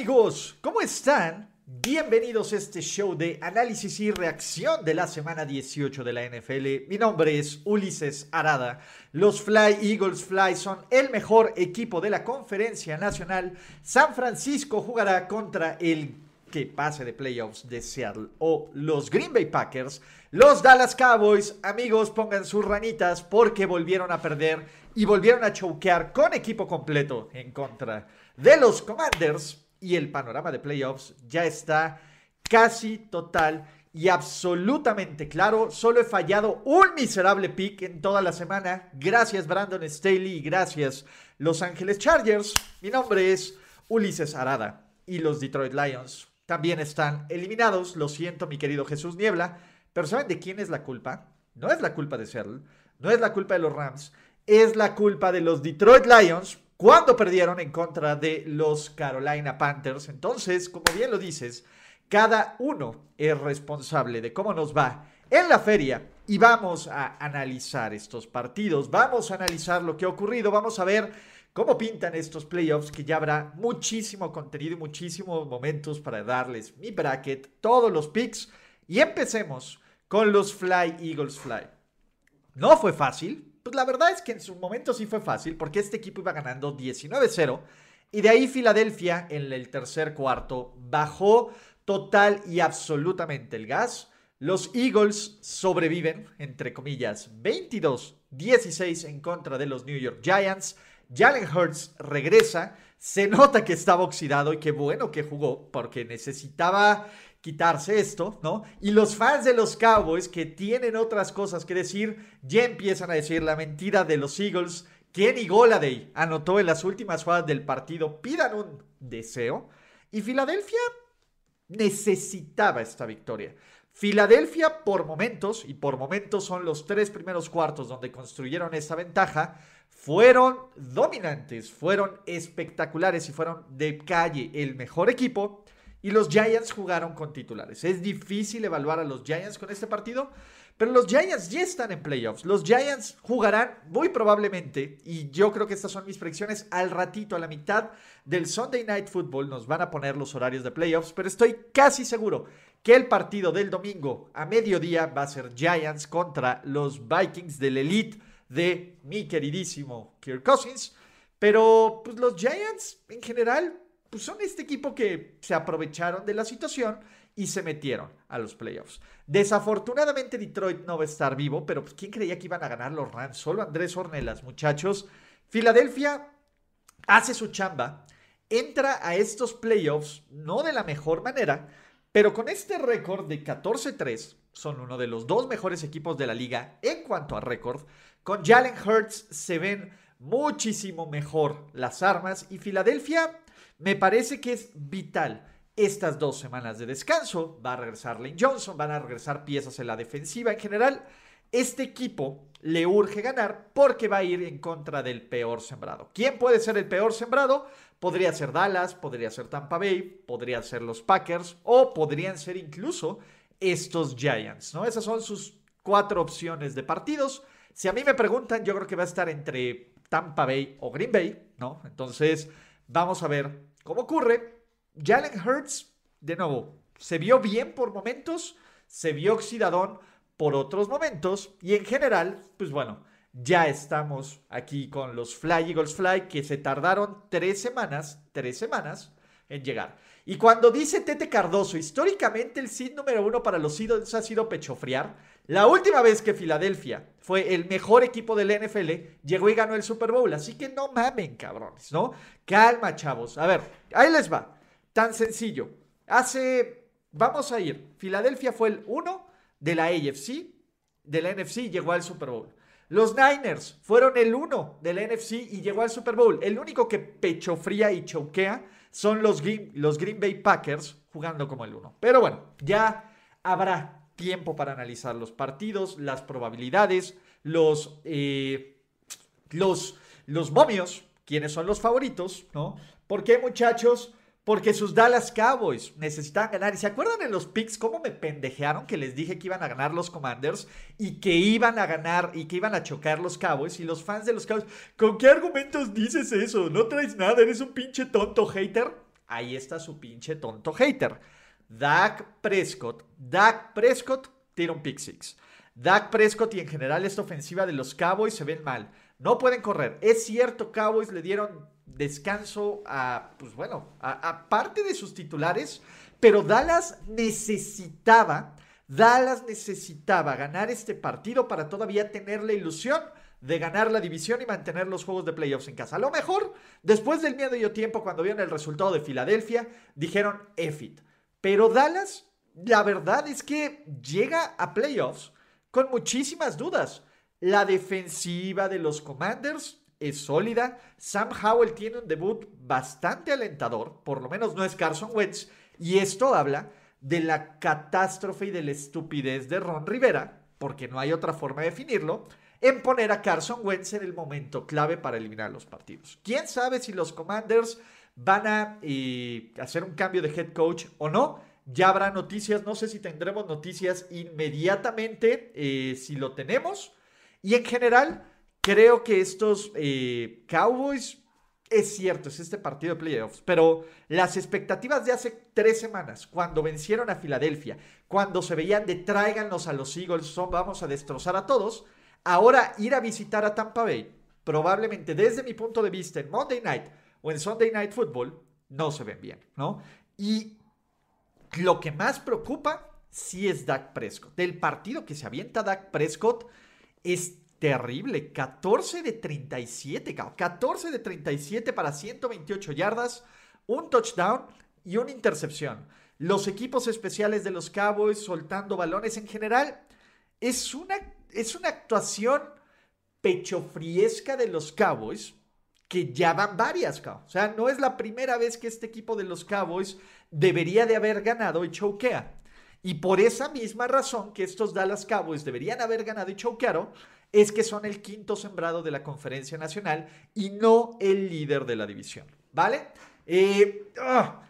Amigos, ¿cómo están? Bienvenidos a este show de análisis y reacción de la semana 18 de la NFL. Mi nombre es Ulises Arada. Los Fly Eagles Fly son el mejor equipo de la conferencia nacional. San Francisco jugará contra el que pase de playoffs de Seattle o los Green Bay Packers. Los Dallas Cowboys, amigos, pongan sus ranitas porque volvieron a perder y volvieron a choquear con equipo completo en contra de los Commanders y el panorama de playoffs ya está casi total y absolutamente claro. Solo he fallado un miserable pick en toda la semana. Gracias Brandon Staley y gracias Los Ángeles Chargers. Mi nombre es Ulises Arada y los Detroit Lions también están eliminados. Lo siento mi querido Jesús Niebla. Pero ¿saben de quién es la culpa? No es la culpa de Seattle, no es la culpa de los Rams, es la culpa de los Detroit Lions cuando perdieron en contra de los Carolina Panthers. Entonces, como bien lo dices, cada uno es responsable de cómo nos va en la feria y vamos a analizar estos partidos, vamos a analizar lo que ha ocurrido, vamos a ver cómo pintan estos playoffs, que ya habrá muchísimo contenido y muchísimos momentos para darles mi bracket, todos los picks y empecemos con los Fly Eagles Fly. No fue fácil, pues la verdad es que en su momento sí fue fácil porque este equipo iba ganando 19-0 y de ahí Filadelfia en el tercer cuarto bajó total y absolutamente el gas. Los Eagles sobreviven, entre comillas, 22-16 en contra de los New York Giants. Jalen Hurts regresa, se nota que estaba oxidado y qué bueno que jugó porque necesitaba quitarse esto, ¿no? Y los fans de los Cowboys que tienen otras cosas que decir, ya empiezan a decir la mentira de los Eagles. Kenny Goladay anotó en las últimas jugadas del partido, pidan un deseo. Y Filadelfia necesitaba esta victoria. Filadelfia por momentos, y por momentos son los tres primeros cuartos donde construyeron esta ventaja, fueron dominantes, fueron espectaculares y fueron de calle el mejor equipo. Y los Giants jugaron con titulares. Es difícil evaluar a los Giants con este partido, pero los Giants ya están en playoffs. Los Giants jugarán muy probablemente, y yo creo que estas son mis predicciones, al ratito, a la mitad del Sunday Night Football nos van a poner los horarios de playoffs, pero estoy casi seguro que el partido del domingo a mediodía va a ser Giants contra los Vikings del Elite de mi queridísimo Kirk Cousins. Pero pues los Giants en general pues son este equipo que se aprovecharon de la situación y se metieron a los playoffs. Desafortunadamente Detroit no va a estar vivo, pero pues, ¿quién creía que iban a ganar los Rams? Solo Andrés Ornelas, muchachos. Filadelfia hace su chamba, entra a estos playoffs no de la mejor manera, pero con este récord de 14-3, son uno de los dos mejores equipos de la liga en cuanto a récord. Con Jalen Hurts se ven muchísimo mejor las armas y Filadelfia me parece que es vital estas dos semanas de descanso. Va a regresar Lane Johnson, van a regresar piezas en la defensiva en general. Este equipo le urge ganar porque va a ir en contra del peor sembrado. ¿Quién puede ser el peor sembrado? Podría ser Dallas, podría ser Tampa Bay, podría ser los Packers o podrían ser incluso estos Giants, ¿no? Esas son sus cuatro opciones de partidos. Si a mí me preguntan, yo creo que va a estar entre Tampa Bay o Green Bay, ¿no? Entonces, vamos a ver ¿Cómo ocurre? Jalen Hurts, de nuevo, se vio bien por momentos, se vio oxidadón por otros momentos y en general, pues bueno, ya estamos aquí con los Fly Eagles Fly que se tardaron tres semanas, tres semanas en llegar. Y cuando dice Tete Cardoso, históricamente el seed número uno para los Eagles ha sido pechofriar. La última vez que Filadelfia fue el mejor equipo del NFL, llegó y ganó el Super Bowl. Así que no mamen, cabrones, ¿no? Calma, chavos. A ver, ahí les va. Tan sencillo. Hace, vamos a ir. Filadelfia fue el uno de la AFC, de la NFC, llegó al Super Bowl. Los Niners fueron el uno del NFC y llegó al Super Bowl. El único que pecho fría y choquea son los Green, los Green Bay Packers jugando como el uno. Pero bueno, ya habrá tiempo para analizar los partidos, las probabilidades, los, eh, los, los momios, quiénes son los favoritos, ¿no? ¿Por qué, muchachos? Porque sus Dallas Cowboys necesitaban ganar. ¿Y se acuerdan en los picks cómo me pendejearon que les dije que iban a ganar los Commanders y que iban a ganar y que iban a chocar los Cowboys? Y los fans de los Cowboys, ¿con qué argumentos dices eso? No traes nada, eres un pinche tonto hater. Ahí está su pinche tonto hater. Dak Prescott. Dak Prescott tira un pick six. Dak Prescott y en general esta ofensiva de los Cowboys se ven mal. No pueden correr. Es cierto, Cowboys le dieron descanso a, pues bueno, a, parte de sus titulares, pero Dallas necesitaba, Dallas necesitaba ganar este partido para todavía tener la ilusión de ganar la división y mantener los juegos de playoffs en casa. A lo mejor, después del medio tiempo, cuando vieron el resultado de Filadelfia, dijeron EFIT. Pero Dallas, la verdad es que llega a playoffs con muchísimas dudas. La defensiva de los Commanders es sólida. Sam Howell tiene un debut bastante alentador, por lo menos no es Carson Wentz, y esto habla de la catástrofe y de la estupidez de Ron Rivera, porque no hay otra forma de definirlo, en poner a Carson Wentz en el momento clave para eliminar los partidos. ¿Quién sabe si los Commanders van a eh, hacer un cambio de head coach o no? Ya habrá noticias, no sé si tendremos noticias inmediatamente, eh, si lo tenemos. Y en general, Creo que estos eh, Cowboys, es cierto, es este partido de playoffs, pero las expectativas de hace tres semanas, cuando vencieron a Filadelfia, cuando se veían de tráiganos a los Eagles, son, vamos a destrozar a todos, ahora ir a visitar a Tampa Bay, probablemente desde mi punto de vista en Monday Night o en Sunday Night Football, no se ven bien, ¿no? Y lo que más preocupa sí es Dak Prescott. Del partido que se avienta Dak Prescott es terrible. 14 de 37, 14 de 37 para 128 yardas, un touchdown y una intercepción. Los equipos especiales de los Cowboys soltando balones en general. Es una, es una actuación pechofriesca de los Cowboys que ya van varias. O sea, no es la primera vez que este equipo de los Cowboys debería de haber ganado y choquea. Y por esa misma razón que estos Dallas Cowboys deberían haber ganado y choquearon, es que son el quinto sembrado de la conferencia nacional y no el líder de la división, ¿vale? Eh, ah,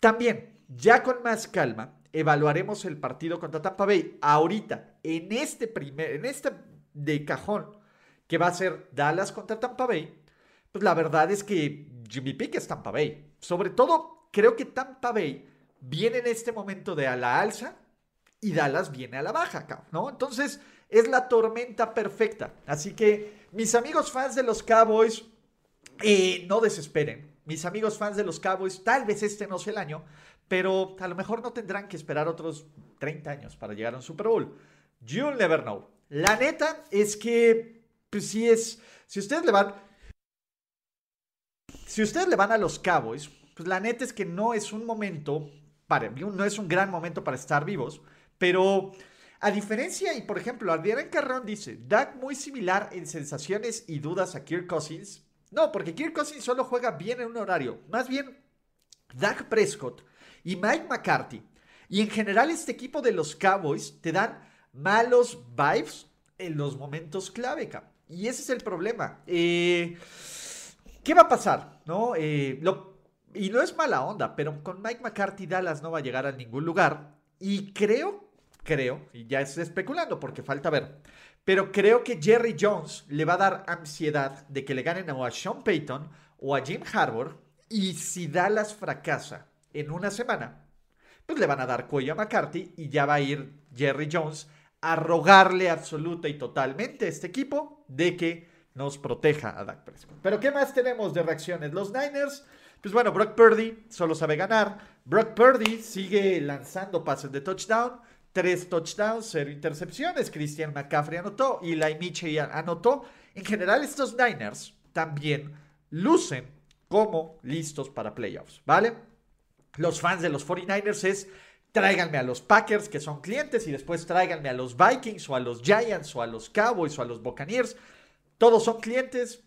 también, ya con más calma, evaluaremos el partido contra Tampa Bay. Ahorita, en este primer, en este de cajón, que va a ser Dallas contra Tampa Bay, pues la verdad es que Jimmy Pick es Tampa Bay. Sobre todo, creo que Tampa Bay viene en este momento de a la alza y Dallas viene a la baja, ¿no? Entonces, es la tormenta perfecta. Así que, mis amigos fans de los Cowboys, eh, no desesperen. Mis amigos fans de los Cowboys, tal vez este no sea el año, pero a lo mejor no tendrán que esperar otros 30 años para llegar a un Super Bowl. You'll never know. La neta es que, pues sí es, si ustedes le van, si ustedes le van a los Cowboys, pues la neta es que no es un momento, para, no es un gran momento para estar vivos, pero a diferencia, y por ejemplo, Adrián Carrón dice, Dak muy similar en sensaciones y dudas a Kirk Cousins. No, porque Kirk Cousins solo juega bien en un horario. Más bien, Dak Prescott y Mike McCarthy. Y en general este equipo de los Cowboys te dan malos vibes en los momentos clave. Y ese es el problema. Eh, ¿Qué va a pasar? ¿No? Eh, y no es mala onda, pero con Mike McCarthy Dallas no va a llegar a ningún lugar. Y creo creo, y ya estoy especulando porque falta ver, pero creo que Jerry Jones le va a dar ansiedad de que le ganen a Sean Payton o a Jim Harbour, y si Dallas fracasa en una semana, pues le van a dar cuello a McCarthy y ya va a ir Jerry Jones a rogarle absoluta y totalmente a este equipo de que nos proteja a Dak Prescott. Pero ¿qué más tenemos de reacciones? Los Niners, pues bueno, Brock Purdy solo sabe ganar. Brock Purdy sigue lanzando pases de touchdown tres touchdowns, cero intercepciones. Christian McCaffrey anotó y Lai Mitchell anotó. En general, estos Niners también lucen como listos para playoffs, ¿vale? Los fans de los 49ers es tráiganme a los Packers que son clientes y después tráiganme a los Vikings o a los Giants o a los Cowboys o a los Buccaneers. Todos son clientes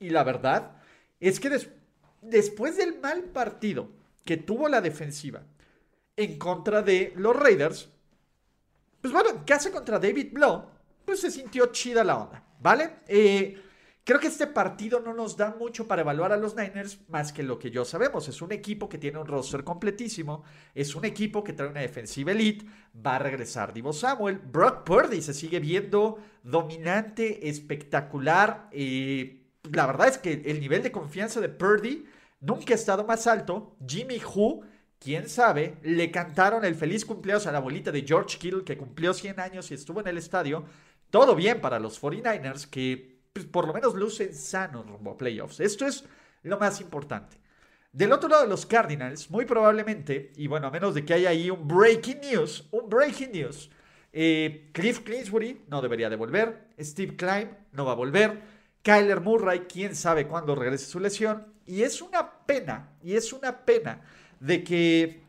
y la verdad es que después del mal partido que tuvo la defensiva en contra de los Raiders, pues bueno, en casa contra David Blow, pues se sintió chida la onda, ¿vale? Eh, Creo que este partido no nos da mucho para evaluar a los Niners más que lo que yo sabemos. Es un equipo que tiene un roster completísimo, es un equipo que trae una defensiva elite, va a regresar Divo Samuel, Brock Purdy se sigue viendo dominante, espectacular. y la verdad es que el nivel de confianza de Purdy nunca ha estado más alto. Jimmy Who, quién sabe, le cantaron el feliz cumpleaños a la abuelita de George Kittle que cumplió 100 años y estuvo en el estadio. Todo bien para los 49ers que pues, por lo menos lucen sanos rumbo playoffs. Esto es lo más importante. Del otro lado los Cardinals, muy probablemente, y bueno, a menos de que haya ahí un breaking news, un breaking news, eh, Cliff Clinsbury no debería de volver, Steve Klein no va a volver, Kyler Murray, quién sabe cuándo regrese su lesión, y es una pena, y es una pena de que,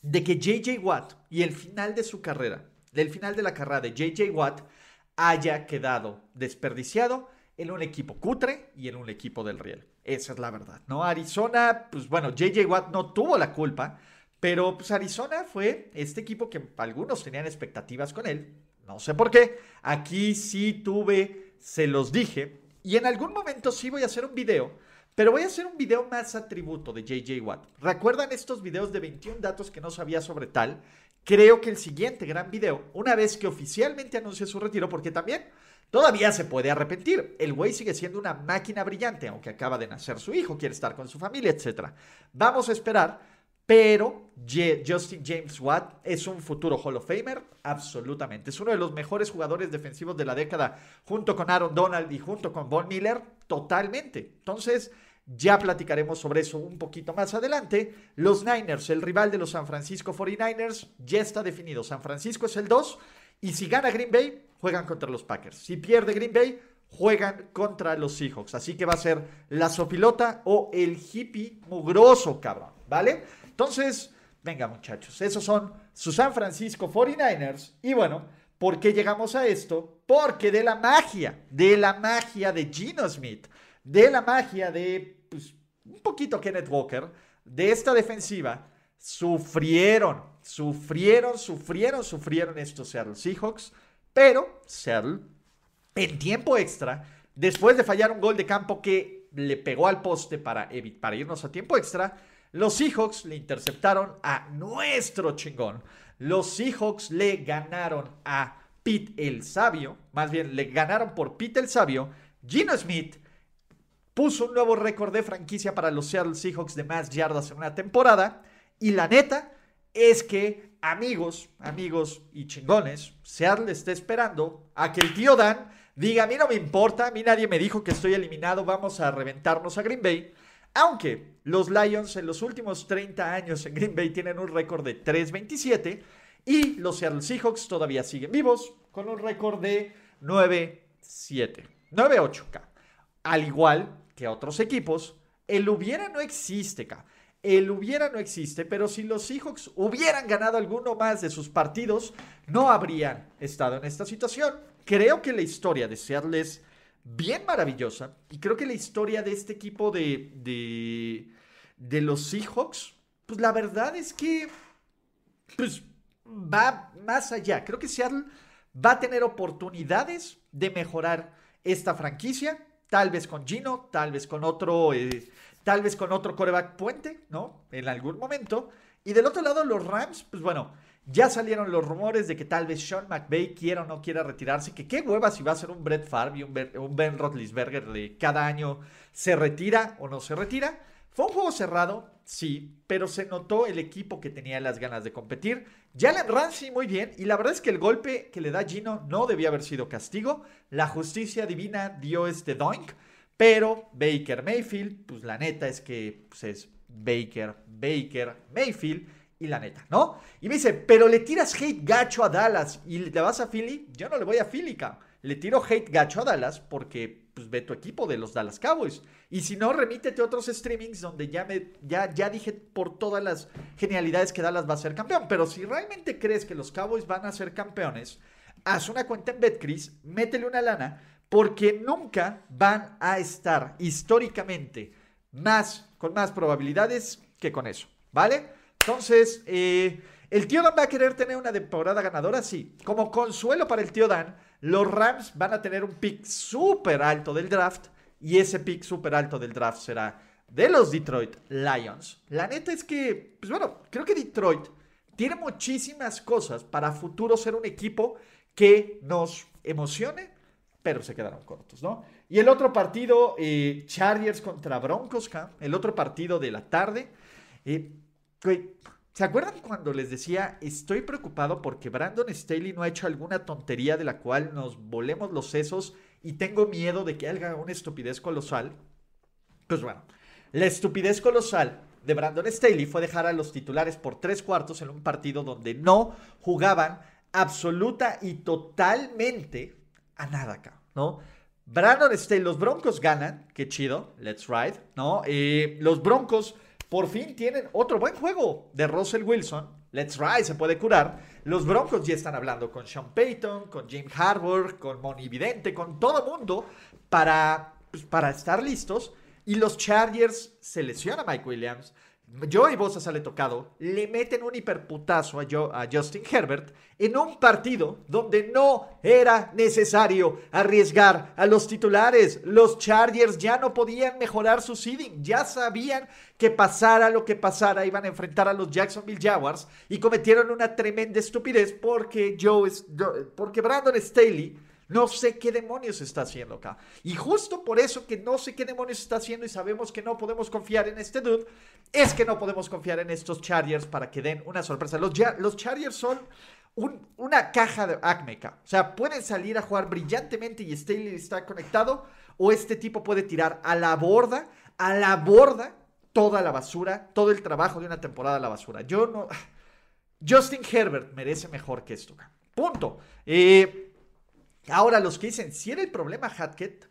de que JJ Watt y el final de su carrera, del final de la carrera de JJ Watt, haya quedado desperdiciado en un equipo cutre y en un equipo del riel. Esa es la verdad, ¿no? Arizona, pues bueno, JJ Watt no tuvo la culpa, pero pues Arizona fue este equipo que algunos tenían expectativas con él. No sé por qué. Aquí sí tuve, se los dije. Y en algún momento sí voy a hacer un video, pero voy a hacer un video más a tributo de JJ Watt. ¿Recuerdan estos videos de 21 datos que no sabía sobre tal? Creo que el siguiente gran video, una vez que oficialmente anuncie su retiro, porque también todavía se puede arrepentir. El güey sigue siendo una máquina brillante, aunque acaba de nacer su hijo, quiere estar con su familia, etc. Vamos a esperar, pero Justin James Watt es un futuro Hall of Famer, absolutamente. Es uno de los mejores jugadores defensivos de la década, junto con Aaron Donald y junto con Von Miller, totalmente. Entonces, ya platicaremos sobre eso un poquito más adelante. Los Niners, el rival de los San Francisco 49ers, ya está definido. San Francisco es el 2 y si gana Green Bay, juegan contra los Packers. Si pierde Green Bay, juegan contra los Seahawks. Así que va a ser la sopilota o el hippie mugroso, cabrón. ¿Vale? Entonces, venga muchachos, esos son sus San Francisco 49ers. Y bueno, ¿por qué llegamos a esto? Porque de la magia, de la magia de Gino Smith, de la magia de un poquito Kenneth Walker, de esta defensiva, sufrieron, sufrieron, sufrieron, sufrieron estos Seattle Seahawks, pero Seattle, en tiempo extra, después de fallar un gol de campo que le pegó al poste para, para irnos a tiempo extra, los Seahawks le interceptaron a nuestro chingón. Los Seahawks le ganaron a Pete el Sabio, más bien le ganaron por Pete el Sabio, Gino Smith puso un nuevo récord de franquicia para los Seattle Seahawks de más yardas en una temporada. Y la neta es que, amigos, amigos y chingones, Seattle está esperando a que el tío Dan diga, a mí no me importa, a mí nadie me dijo que estoy eliminado, vamos a reventarnos a Green Bay. Aunque los Lions en los últimos 30 años en Green Bay tienen un récord de 3-27 y los Seattle Seahawks todavía siguen vivos con un récord de 9-7, 9-8K. Al igual que otros equipos, el hubiera no existe, El hubiera no existe, pero si los Seahawks hubieran ganado alguno más de sus partidos, no habrían estado en esta situación. Creo que la historia de Seattle es bien maravillosa y creo que la historia de este equipo de, de, de los Seahawks, pues la verdad es que pues, va más allá. Creo que Seattle va a tener oportunidades de mejorar esta franquicia Tal vez con Gino, tal vez con otro, eh, tal vez con otro coreback puente, ¿no? En algún momento. Y del otro lado, los Rams, pues bueno, ya salieron los rumores de que tal vez Sean McVay quiera o no quiera retirarse. Que qué hueva si va a ser un Brett Favre y un, un Ben Roethlisberger de cada año se retira o no se retira. Fue un juego cerrado, sí, pero se notó el equipo que tenía las ganas de competir. Jalen Ramsey muy bien, y la verdad es que el golpe que le da Gino no debía haber sido castigo. La justicia divina dio este doink, pero Baker Mayfield, pues la neta es que pues, es Baker, Baker Mayfield, y la neta, ¿no? Y me dice, pero le tiras hate gacho a Dallas y le vas a Philly. Yo no le voy a Philly, cabrón. Le tiro hate gacho a Dallas porque pues, ve tu equipo de los Dallas Cowboys. Y si no, remítete a otros streamings donde ya, me, ya, ya dije por todas las genialidades que Dallas va a ser campeón. Pero si realmente crees que los Cowboys van a ser campeones, haz una cuenta en BetCris, métele una lana, porque nunca van a estar históricamente más, con más probabilidades que con eso, ¿vale? Entonces, eh, ¿el tío Dan va a querer tener una temporada ganadora? Sí. Como consuelo para el tío Dan, los Rams van a tener un pick súper alto del draft y ese pick súper alto del draft será de los Detroit Lions. La neta es que, pues bueno, creo que Detroit tiene muchísimas cosas para futuro ser un equipo que nos emocione, pero se quedaron cortos, ¿no? Y el otro partido, eh, Chargers contra Broncos, el otro partido de la tarde. Eh, ¿Se acuerdan cuando les decía, estoy preocupado porque Brandon Staley no ha hecho alguna tontería de la cual nos volemos los sesos y tengo miedo de que haga una estupidez colosal? Pues bueno, la estupidez colosal de Brandon Staley fue dejar a los titulares por tres cuartos en un partido donde no jugaban absoluta y totalmente a nada acá, ¿no? Brandon Staley, los Broncos ganan, qué chido, let's ride, ¿no? Eh, los Broncos por fin tienen otro buen juego de Russell Wilson, let's ride, se puede curar. Los Broncos ya están hablando con Sean Payton, con Jim Harbour, con Moni Vidente, con todo mundo para, pues, para estar listos. Y los Chargers seleccionan a Mike Williams, Joey Bosa sale tocado, le meten un hiperputazo a, a, Justin Herbert en un partido donde no era necesario arriesgar a los titulares. Los Chargers ya no podían mejorar su seeding, ya sabían que pasara lo que pasara iban a enfrentar a los Jacksonville Jaguars y cometieron una tremenda estupidez porque, Joe, porque Brandon Staley no sé qué demonios está haciendo acá. Y justo por eso que no sé qué demonios está haciendo y sabemos que no podemos confiar en este dude, es que no podemos confiar en estos Chargers para que den una sorpresa. Los, los Chargers son una caja de acmeca. O sea, pueden salir a jugar brillantemente y Staley está conectado, o este tipo puede tirar a la borda, a la borda, toda la basura, todo el trabajo de una temporada a la basura. Yo no. Justin Herbert merece mejor que esto. Punto. Eh. Ahora, los que dicen, si era el problema Hackett,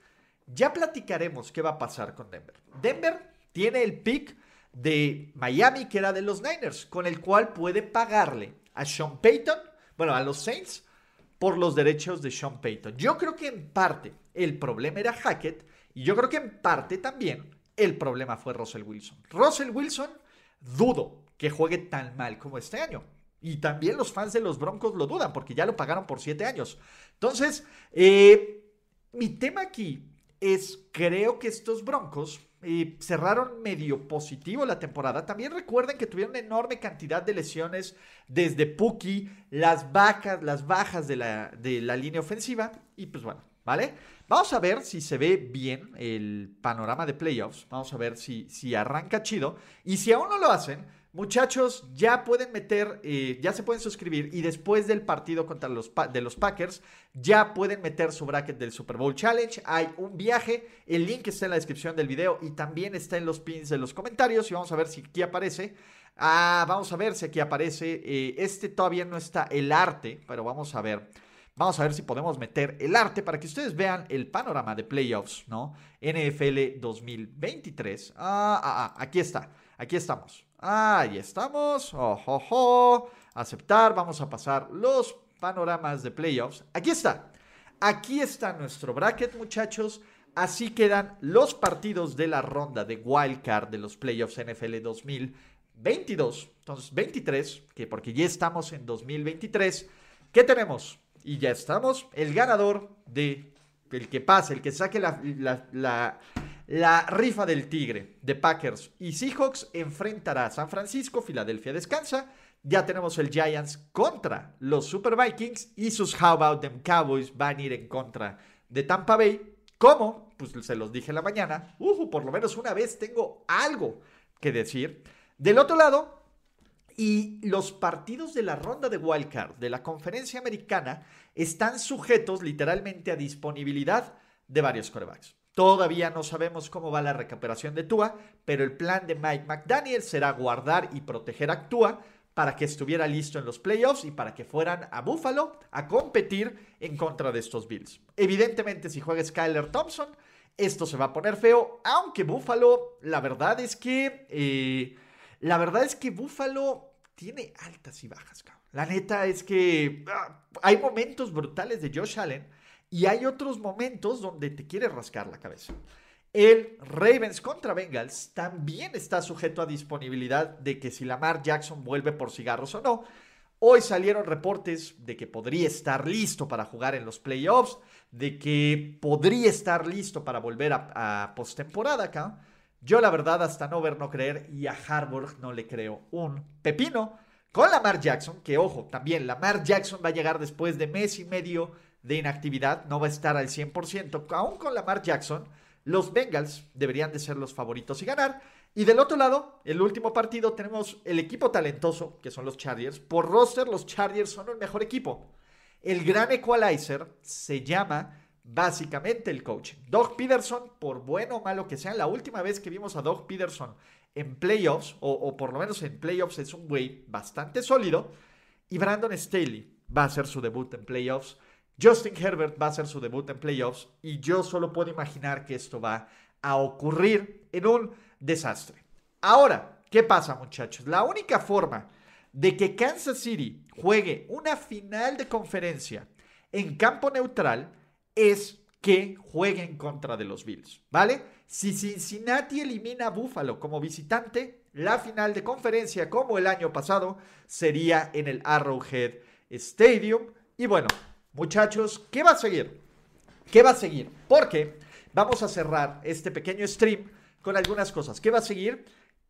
ya platicaremos qué va a pasar con Denver. Denver tiene el pick de Miami, que era de los Niners, con el cual puede pagarle a Sean Payton, bueno, a los Saints, por los derechos de Sean Payton. Yo creo que en parte el problema era Hackett y yo creo que en parte también el problema fue Russell Wilson. Russell Wilson, dudo que juegue tan mal como este año. Y también los fans de los Broncos lo dudan porque ya lo pagaron por siete años. Entonces, eh, mi tema aquí es, creo que estos Broncos eh, cerraron medio positivo la temporada. También recuerden que tuvieron una enorme cantidad de lesiones desde Puki, las bajas, las bajas de la, de la línea ofensiva. Y pues bueno, ¿vale? Vamos a ver si se ve bien el panorama de playoffs. Vamos a ver si, si arranca chido. Y si aún no lo hacen, Muchachos, ya pueden meter, eh, ya se pueden suscribir y después del partido contra los, de los Packers, ya pueden meter su bracket del Super Bowl Challenge. Hay un viaje, el link está en la descripción del video y también está en los pins de los comentarios y vamos a ver si aquí aparece. Ah, vamos a ver si aquí aparece. Eh, este todavía no está el arte, pero vamos a ver. Vamos a ver si podemos meter el arte para que ustedes vean el panorama de playoffs, ¿no? NFL 2023. Ah, ah, ah, aquí está. Aquí estamos. Ahí estamos. Oh, Aceptar. Vamos a pasar los panoramas de playoffs. Aquí está. Aquí está nuestro bracket, muchachos. Así quedan los partidos de la ronda de wildcard de los playoffs NFL 2022. Entonces, 23, que porque ya estamos en 2023. ¿Qué tenemos? Y ya estamos. El ganador de el que pase, el que saque la rifa del Tigre de Packers y Seahawks enfrentará a San Francisco, Filadelfia descansa. Ya tenemos el Giants contra los Super Vikings y sus How About Them Cowboys van a ir en contra de Tampa Bay. ¿Cómo? Pues se los dije en la mañana. Uh, por lo menos una vez tengo algo que decir. Del otro lado, y los partidos de la ronda de wildcard de la conferencia americana están sujetos literalmente a disponibilidad de varios corebacks. Todavía no sabemos cómo va la recuperación de Tua, pero el plan de Mike McDaniel será guardar y proteger a Tua para que estuviera listo en los playoffs y para que fueran a Buffalo a competir en contra de estos Bills. Evidentemente, si juega Skyler Thompson, esto se va a poner feo, aunque Buffalo, la verdad es que, eh, la verdad es que Buffalo tiene altas y bajas, cabrón. La neta es que ah, hay momentos brutales de Josh Allen y hay otros momentos donde te quiere rascar la cabeza. El Ravens contra Bengals también está sujeto a disponibilidad de que si Lamar Jackson vuelve por cigarros o no. Hoy salieron reportes de que podría estar listo para jugar en los playoffs, de que podría estar listo para volver a, postemporada acá. Yo la verdad hasta no ver, no creer y a Harburg no le creo un pepino. Con Lamar Jackson, que ojo, también Lamar Jackson va a llegar después de mes y medio de inactividad, no va a estar al 100%. Aún con Lamar Jackson, los Bengals deberían de ser los favoritos y ganar. Y del otro lado, el último partido, tenemos el equipo talentoso, que son los Chargers. Por roster, los Chargers son el mejor equipo. El gran equalizer se llama básicamente el coach. Doug Peterson, por bueno o malo que sea, la última vez que vimos a Doug Peterson en playoffs, o, o por lo menos en playoffs, es un güey bastante sólido. Y Brandon Staley va a hacer su debut en playoffs. Justin Herbert va a hacer su debut en playoffs y yo solo puedo imaginar que esto va a ocurrir en un desastre. Ahora, ¿qué pasa muchachos? La única forma de que Kansas City juegue una final de conferencia en campo neutral es que jueguen contra de los Bills, ¿vale? Si Cincinnati elimina a Buffalo como visitante, la final de conferencia, como el año pasado, sería en el Arrowhead Stadium. Y bueno, Muchachos, ¿qué va a seguir? ¿Qué va a seguir? Porque vamos a cerrar este pequeño stream con algunas cosas. ¿Qué va a seguir?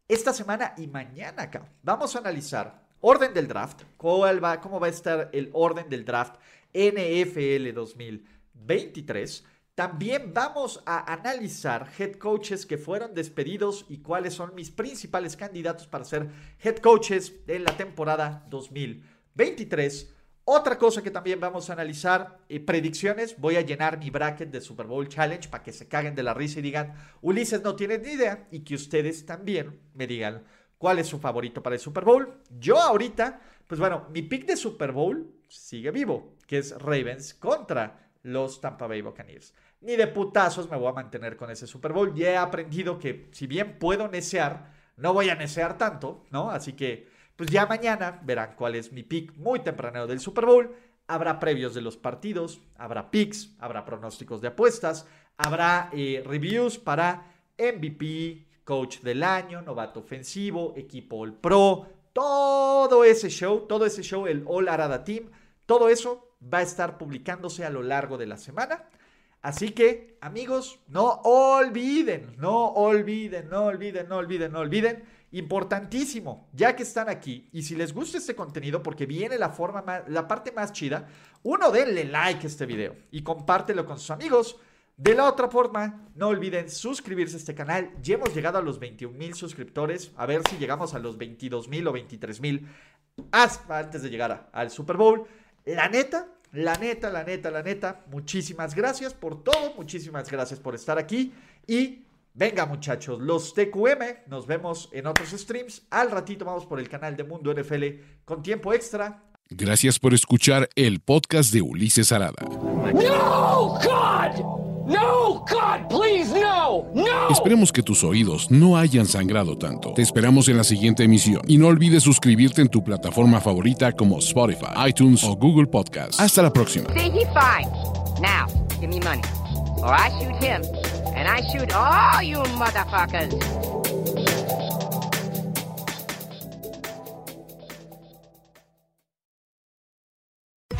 Esta semana y mañana acá. Vamos a analizar orden del draft, cuál va, cómo va a estar el orden del draft NFL 2023. También vamos a analizar head coaches que fueron despedidos y cuáles son mis principales candidatos para ser head coaches en la temporada 2023. Otra cosa que también vamos a analizar, eh, predicciones. Voy a llenar mi bracket de Super Bowl Challenge para que se caguen de la risa y digan, Ulises no tiene ni idea. Y que ustedes también me digan cuál es su favorito para el Super Bowl. Yo ahorita, pues bueno, mi pick de Super Bowl sigue vivo, que es Ravens contra los Tampa Bay Buccaneers. Ni de putazos me voy a mantener con ese Super Bowl. Ya he aprendido que si bien puedo necear, no voy a necear tanto, ¿no? Así que pues ya mañana verán cuál es mi pick muy temprano del Super Bowl. Habrá previos de los partidos, habrá picks, habrá pronósticos de apuestas, habrá eh, reviews para MVP, coach del año, novato ofensivo, equipo All Pro, todo ese show, todo ese show, el All Arada Team, todo eso va a estar publicándose a lo largo de la semana. Así que, amigos, no olviden, no olviden, no olviden, no olviden, no olviden Importantísimo, ya que están aquí y si les gusta este contenido porque viene la forma la parte más chida, uno denle like a este video y compártelo con sus amigos. De la otra forma, no olviden suscribirse a este canal. Ya hemos llegado a los 21 mil suscriptores. A ver si llegamos a los 22 mil o 23 mil antes de llegar al Super Bowl. La neta, la neta, la neta, la neta. Muchísimas gracias por todo. Muchísimas gracias por estar aquí. Y Venga muchachos, los TQM, nos vemos en otros streams. Al ratito vamos por el canal de Mundo NFL con tiempo extra. Gracias por escuchar el podcast de Ulises Arada. No, God! No, God, please, no, no. Esperemos que tus oídos no hayan sangrado tanto. Te esperamos en la siguiente emisión y no olvides suscribirte en tu plataforma favorita como Spotify, iTunes o Google Podcast. Hasta la próxima. Now, give me money, or I shoot him. And I shoot all you motherfuckers.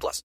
plus.